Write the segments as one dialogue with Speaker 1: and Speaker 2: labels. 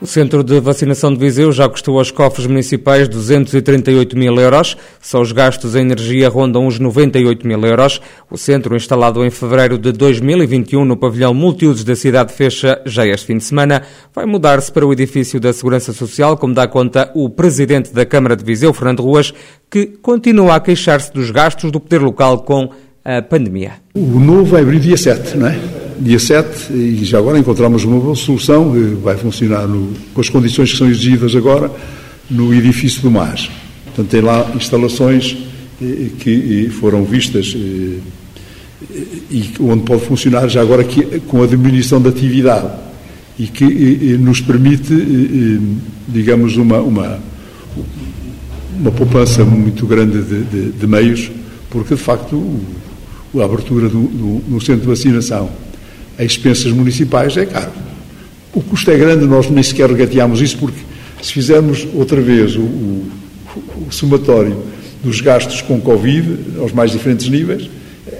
Speaker 1: O Centro de Vacinação de Viseu já custou aos cofres municipais 238 mil euros. Só os gastos em energia rondam os 98 mil euros. O centro, instalado em fevereiro de 2021 no pavilhão multiusos da cidade fecha já este fim de semana, vai mudar-se para o edifício da Segurança Social, como dá conta o presidente da Câmara de Viseu, Fernando Ruas, que continua a queixar-se dos gastos do poder local com a pandemia.
Speaker 2: O novo vai abrir dia 7, não é? Dia 7, e já agora encontramos uma boa solução, que vai funcionar no, com as condições que são exigidas agora no edifício do MAS. Portanto, tem lá instalações eh, que foram vistas eh, e onde pode funcionar já agora aqui, com a diminuição da atividade e que nos permite, digamos, uma, uma, uma poupança muito grande de, de, de meios, porque de facto a abertura do, do, do, centro de vacinação a expensas municipais é caro. O custo é grande, nós nem sequer regateamos isso, porque se fizermos outra vez o, o, o somatório dos gastos com Covid, aos mais diferentes níveis,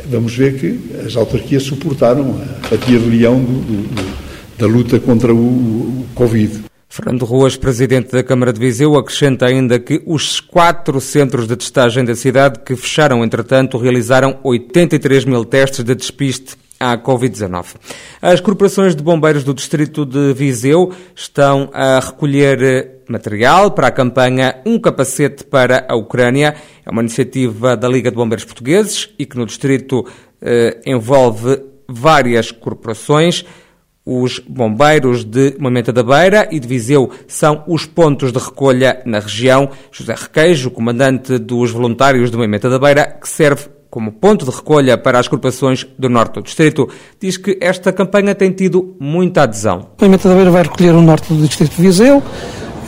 Speaker 2: vamos ver que as autarquias suportaram a fatia do leão do, da luta contra o Covid.
Speaker 1: Fernando Ruas, presidente da Câmara de Viseu, acrescenta ainda que os quatro centros de testagem da cidade, que fecharam entretanto, realizaram 83 mil testes de despiste à Covid-19. As corporações de bombeiros do distrito de Viseu estão a recolher material para a campanha Um Capacete para a Ucrânia. É uma iniciativa da Liga de Bombeiros Portugueses e que no distrito eh, envolve várias corporações. Os bombeiros de Moimenta da Beira e de Viseu são os pontos de recolha na região. José Requeijo, comandante dos voluntários de Moimenta da Beira, que serve como ponto de recolha para as corporações do norte do distrito, diz que esta campanha tem tido muita adesão.
Speaker 3: Moimenta da Beira vai recolher o norte do distrito de Viseu,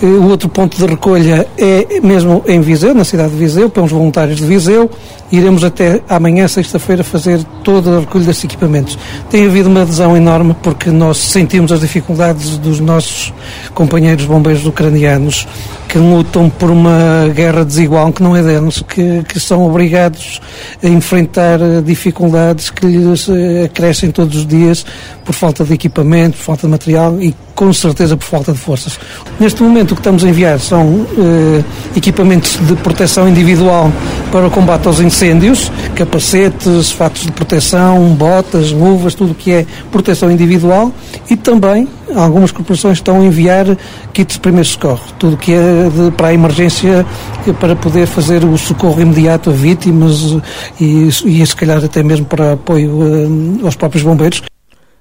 Speaker 3: o outro ponto de recolha é mesmo em Viseu, na cidade de Viseu, pelos voluntários de Viseu. Iremos até amanhã, sexta-feira, fazer toda a recolha desses equipamentos. Tem havido uma adesão enorme porque nós sentimos as dificuldades dos nossos companheiros bombeiros ucranianos que lutam por uma guerra desigual que não é deles, que, que são obrigados a enfrentar dificuldades que lhes eh, crescem todos os dias por falta de equipamento, por falta de material e com certeza por falta de forças. Neste momento o que estamos a enviar são eh, equipamentos de proteção individual para o combate aos incêndios, capacetes, fatos de proteção, botas, luvas, tudo o que é proteção individual e também algumas corporações estão a enviar kits de primeiro socorro, tudo o que é de, para a emergência, para poder fazer o socorro imediato a vítimas e, e se calhar até mesmo para apoio eh, aos próprios bombeiros.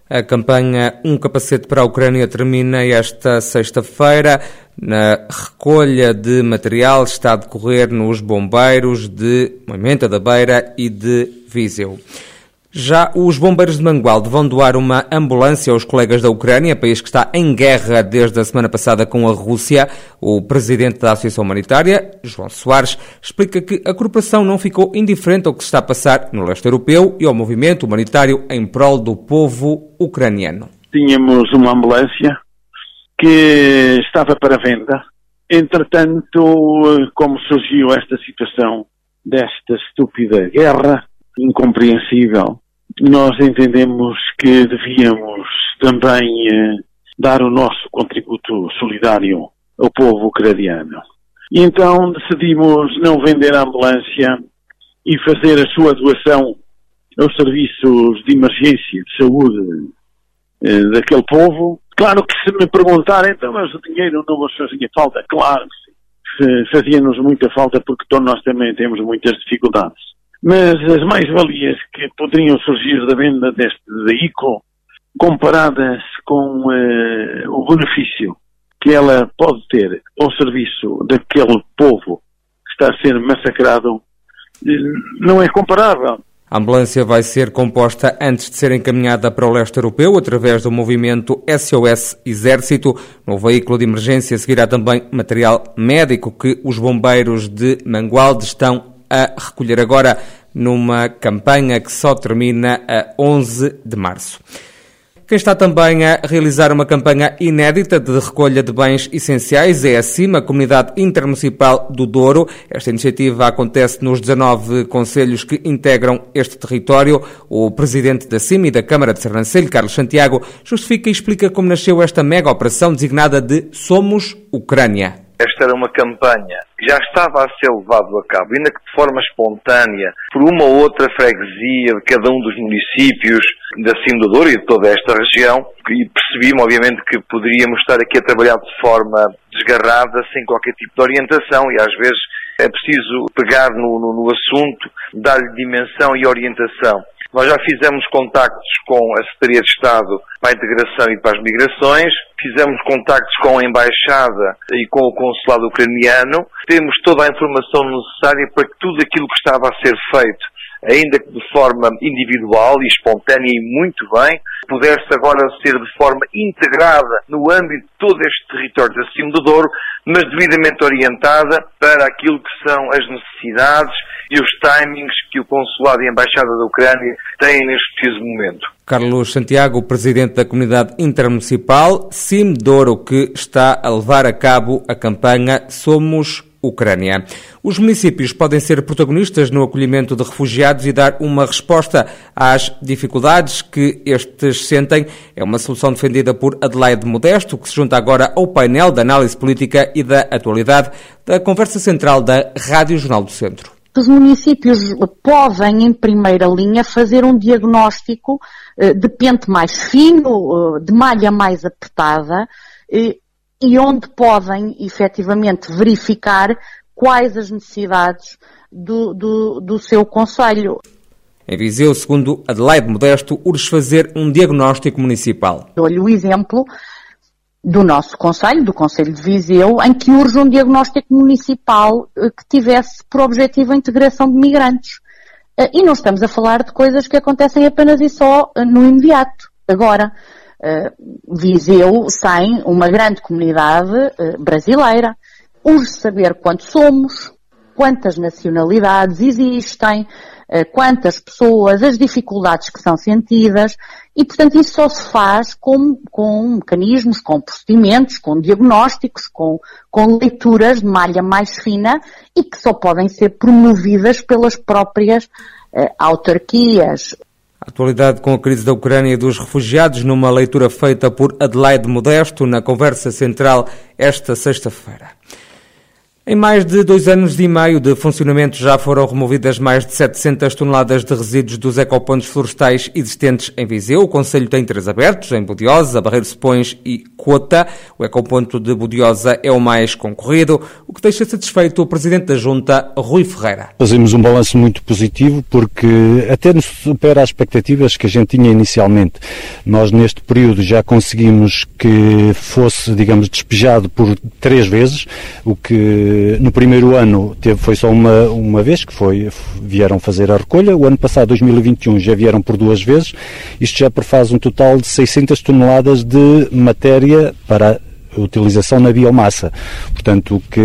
Speaker 1: A campanha Um Capacete para a Ucrânia termina esta sexta-feira. Na recolha de material está a decorrer nos bombeiros de Moimenta da Beira e de Viseu. Já os bombeiros de Mangualde vão doar uma ambulância aos colegas da Ucrânia, país que está em guerra desde a semana passada com a Rússia. O presidente da Associação Humanitária, João Soares, explica que a corporação não ficou indiferente ao que se está a passar no leste europeu e ao movimento humanitário em prol do povo ucraniano.
Speaker 4: Tínhamos uma ambulância que estava para venda. Entretanto, como surgiu esta situação desta estúpida guerra, incompreensível. Nós entendemos que devíamos também eh, dar o nosso contributo solidário ao povo ucraniano. E então decidimos não vender a ambulância e fazer a sua doação aos serviços de emergência de saúde eh, daquele povo. Claro que se me perguntarem, então, mas o dinheiro não vos fazia falta? Claro que sim. Fazia-nos muita falta porque todos nós também temos muitas dificuldades. Mas as mais-valias que poderiam surgir da venda deste veículo, comparadas com uh, o benefício que ela pode ter ao serviço daquele povo que está a ser massacrado, eh, não é comparável.
Speaker 1: A ambulância vai ser composta antes de ser encaminhada para o leste europeu através do movimento SOS Exército. No veículo de emergência seguirá também material médico que os bombeiros de Mangualde estão a recolher agora numa campanha que só termina a 11 de março. Quem está também a realizar uma campanha inédita de recolha de bens essenciais é a CIMA, Comunidade Intermunicipal do Douro. Esta iniciativa acontece nos 19 conselhos que integram este território. O presidente da CIMA e da Câmara de Sernancelho, Carlos Santiago, justifica e explica como nasceu esta mega operação designada de Somos Ucrânia.
Speaker 5: Esta era uma campanha que já estava a ser levado a cabo, ainda que de forma espontânea, por uma ou outra freguesia de cada um dos municípios da Cima do Douro e de toda esta região, e percebi-me, obviamente, que poderíamos estar aqui a trabalhar de forma desgarrada, sem qualquer tipo de orientação, e às vezes é preciso pegar no, no, no assunto, dar-lhe dimensão e orientação. Nós já fizemos contactos com a Secretaria de Estado para a Integração e para as Migrações, fizemos contactos com a Embaixada e com o Consulado Ucraniano, temos toda a informação necessária para que tudo aquilo que estava a ser feito ainda que de forma individual e espontânea e muito bem, pudesse agora ser de forma integrada no âmbito de todo este território da Cimo do Douro, mas devidamente orientada para aquilo que são as necessidades e os timings que o Consulado e a Embaixada da Ucrânia têm neste preciso momento.
Speaker 1: Carlos Santiago, presidente da comunidade intermunicipal CIM Douro, que está a levar a cabo a campanha Somos Ucrânia. Os municípios podem ser protagonistas no acolhimento de refugiados e dar uma resposta às dificuldades que estes sentem. É uma solução defendida por Adelaide Modesto, que se junta agora ao painel de análise política e da atualidade da conversa central da Rádio Jornal do Centro.
Speaker 6: Os municípios podem, em primeira linha, fazer um diagnóstico eh, de pente mais fino, eh, de malha mais apertada, eh, e onde podem efetivamente verificar quais as necessidades do, do, do seu Conselho.
Speaker 1: Em Viseu, segundo Adelaide Modesto, urge fazer um diagnóstico municipal.
Speaker 6: Dou-lhe o exemplo do nosso Conselho, do Conselho de Viseu, em que urge um diagnóstico municipal eh, que tivesse por objetivo a integração de migrantes. Eh, e não estamos a falar de coisas que acontecem apenas e só eh, no imediato, agora. Uh, Viseu sem uma grande comunidade uh, brasileira. Urge saber quantos somos, quantas nacionalidades existem, uh, quantas pessoas, as dificuldades que são sentidas e, portanto, isso só se faz com, com mecanismos, com procedimentos, com diagnósticos, com, com leituras de malha mais fina e que só podem ser promovidas pelas próprias autarquias,
Speaker 1: Atualidade com a crise da Ucrânia e dos refugiados, numa leitura feita por Adelaide Modesto na conversa central esta sexta-feira. Em mais de dois anos e meio de funcionamento já foram removidas mais de 700 toneladas de resíduos dos ecopontos florestais existentes em Viseu. O Conselho tem três abertos, em Budiosa, Barreiro Sepões e Cota. O ecoponto de Budiosa é o mais concorrido, o que deixa satisfeito o Presidente da Junta, Rui Ferreira.
Speaker 7: Fazemos um balanço muito positivo porque até nos supera as expectativas que a gente tinha inicialmente. Nós neste período já conseguimos que fosse, digamos, despejado por três vezes, o que no primeiro ano teve, foi só uma, uma vez que foi, vieram fazer a recolha. O ano passado, 2021, já vieram por duas vezes. Isto já prefaz um total de 600 toneladas de matéria para utilização na biomassa. Portanto, o que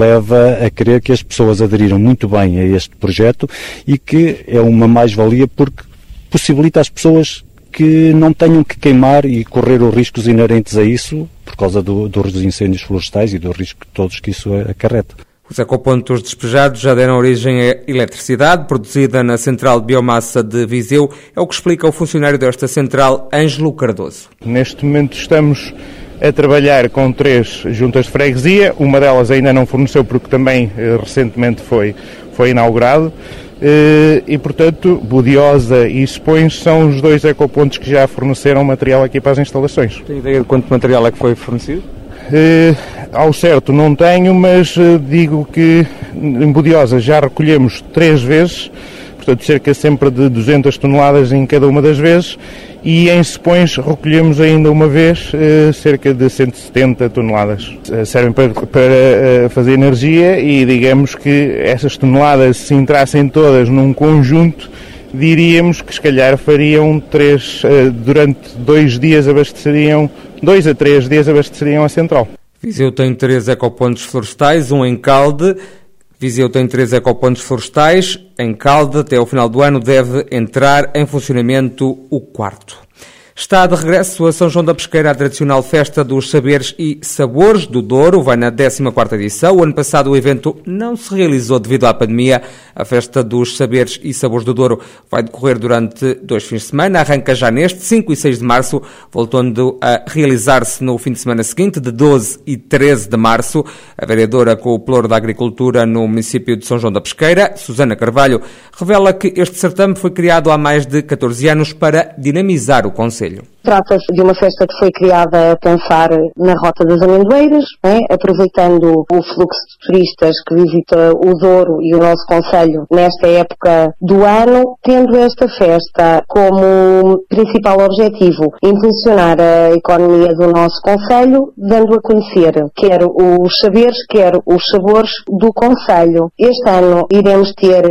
Speaker 7: leva a crer que as pessoas aderiram muito bem a este projeto e que é uma mais-valia porque possibilita às pessoas que não tenham que queimar e correr os riscos inerentes a isso por causa do, dos incêndios florestais e do risco todos que isso acarreta.
Speaker 1: Os ecopontos despejados já deram origem à eletricidade produzida na central de biomassa de Viseu. É o que explica o funcionário desta central, Ângelo Cardoso.
Speaker 8: Neste momento estamos a trabalhar com três juntas de freguesia. Uma delas ainda não forneceu porque também eh, recentemente foi, foi inaugurado. Eh, e, portanto, Budiosa e Expões são os dois ecopontos que já forneceram material aqui para as instalações.
Speaker 1: Tem ideia de quanto material é que foi fornecido?
Speaker 8: Uh, ao certo não tenho, mas uh, digo que em Budiosa já recolhemos três vezes, portanto cerca sempre de 200 toneladas em cada uma das vezes, e em Sepões recolhemos ainda uma vez eh, cerca de 170 toneladas. Eh, servem para, para eh, fazer energia e digamos que essas toneladas, se entrassem todas num conjunto, diríamos que se calhar fariam três, durante dois dias abasteceriam, dois a três dias abasteceriam a central.
Speaker 1: Viseu tem três ecopontos florestais, um em Calde, Viseu tem três ecopontos florestais. Em Calde, até ao final do ano, deve entrar em funcionamento o quarto. Está de regresso a São João da Pesqueira, a tradicional festa dos saberes e sabores do Douro, vai na 14ª edição. O ano passado o evento não se realizou devido à pandemia. A festa dos saberes e sabores do Douro vai decorrer durante dois fins de semana. Arranca já neste, 5 e 6 de março, voltando a realizar-se no fim de semana seguinte, de 12 e 13 de março. A vereadora com o Ploro da Agricultura no município de São João da Pesqueira, Susana Carvalho, revela que este certame foi criado há mais de 14 anos para dinamizar o Conselho. Conselho.
Speaker 9: Trata-se de uma festa que foi criada a pensar na Rota das Amendoeiras, né? aproveitando o fluxo de turistas que visita o Douro e o nosso Conselho nesta época do ano, tendo esta festa como principal objetivo impulsionar a economia do nosso Conselho, dando a conhecer quer os saberes, quer os sabores do Conselho. Este ano iremos ter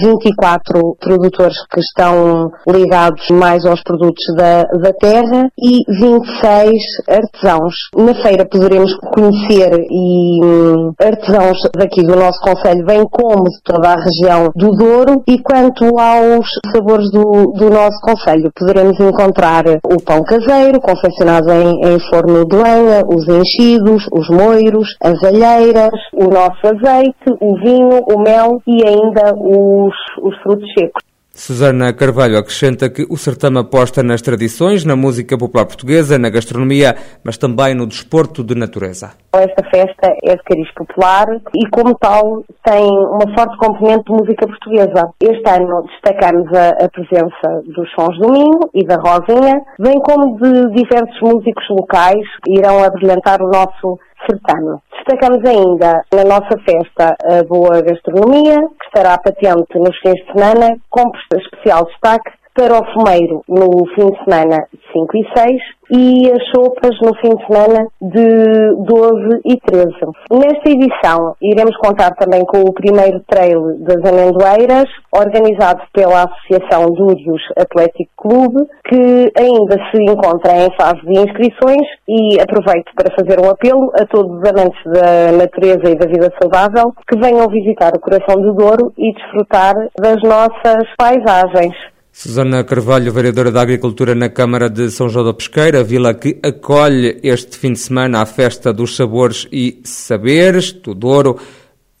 Speaker 9: 24 eh, produtores que estão ligados mais aos produtos da, da terra e 26 artesãos. Na feira poderemos conhecer e hum, artesãos daqui do nosso Conselho, bem como de toda a região do Douro e quanto aos sabores do, do nosso Conselho, poderemos encontrar o pão caseiro, confeccionado em, em forno de lenha, os enchidos, os moiros, as alheiras, o nosso azeite, o vinho, o mel e ainda os, os frutos secos.
Speaker 1: Susana Carvalho acrescenta que o certame aposta nas tradições, na música popular portuguesa, na gastronomia, mas também no desporto de natureza.
Speaker 9: Esta festa é de cariz popular e, como tal, tem uma forte componente de música portuguesa. Este ano destacamos a, a presença dos Sons do Minho e da Rosinha, bem como de diversos músicos locais que irão abrilhantar o nosso certame. Destacamos ainda na nossa festa a boa gastronomia, que estará patente nos fins de semana, com especial destaque para o fumeiro no fim de semana 5 e 6 e as sopas no fim de semana de 12 e 13. Nesta edição iremos contar também com o primeiro trail das amendoeiras, organizado pela Associação Dúrios Atlético Clube, que ainda se encontra em fase de inscrições e aproveito para fazer um apelo a todos os amantes da natureza e da vida saudável que venham visitar o Coração do Douro e desfrutar das nossas paisagens.
Speaker 1: Susana Carvalho, vereadora da Agricultura na Câmara de São João da Pesqueira, vila que acolhe este fim de semana a Festa dos Sabores e Saberes do Douro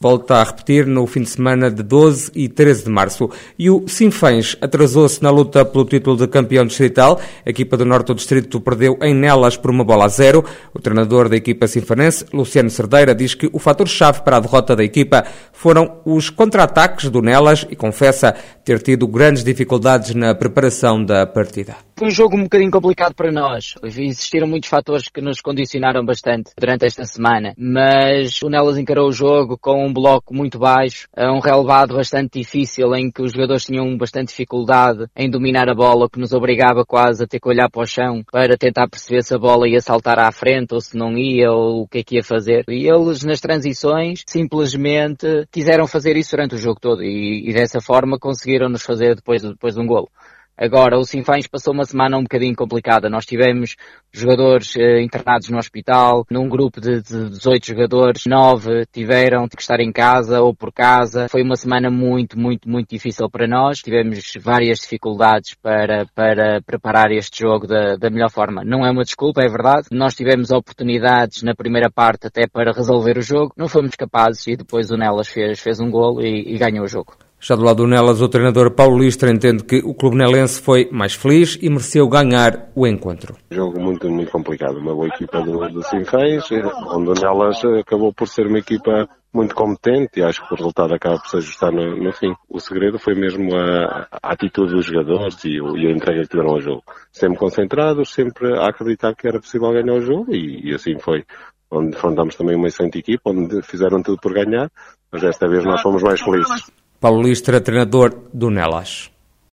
Speaker 1: volta a repetir no fim de semana de 12 e 13 de março. E o Sinfãs atrasou-se na luta pelo título de campeão distrital. A equipa do Norte do Distrito perdeu em Nelas por uma bola a zero. O treinador da equipa sinfanense, Luciano Cerdeira, diz que o fator-chave para a derrota da equipa foram os contra-ataques do Nelas e confessa ter tido grandes dificuldades na preparação da partida.
Speaker 10: Foi um jogo um bocadinho complicado para nós. Existiram muitos fatores que nos condicionaram bastante durante esta semana, mas o Nelas encarou o jogo com um bloco muito baixo, um relevado bastante difícil em que os jogadores tinham bastante dificuldade em dominar a bola, que nos obrigava quase a ter que olhar para o chão para tentar perceber se a bola ia saltar à frente ou se não ia ou o que é que ia fazer. E eles nas transições simplesmente quiseram fazer isso durante o jogo todo e, e dessa forma conseguiram nos fazer depois, depois de um golo. Agora, o Sinfãs passou uma semana um bocadinho complicada. Nós tivemos jogadores eh, internados no hospital, num grupo de, de 18 jogadores, 9 tiveram que estar em casa ou por casa. Foi uma semana muito, muito, muito difícil para nós. Tivemos várias dificuldades para, para preparar este jogo da, da melhor forma. Não é uma desculpa, é verdade. Nós tivemos oportunidades na primeira parte até para resolver o jogo. Não fomos capazes e depois o Nelas fez, fez um golo e, e ganhou o jogo.
Speaker 1: Já do lado do Nelas, o treinador Paulo Listra entende que o clube nelense foi mais feliz e mereceu ganhar o encontro.
Speaker 11: Jogo muito, muito complicado. Uma boa equipa do, do Sinfãs, onde o Nelas acabou por ser uma equipa muito competente e acho que o resultado acaba por se ajustar no, no fim. O segredo foi mesmo a, a atitude dos jogadores e, e, a entrega que tiveram ao jogo. Sempre concentrados, sempre a acreditar que era possível ganhar o jogo e, e assim foi. Onde enfrentámos também uma excelente equipa, onde fizeram tudo por ganhar, mas desta vez nós fomos mais felizes.
Speaker 1: Paulo Listra, treinador do Nelas.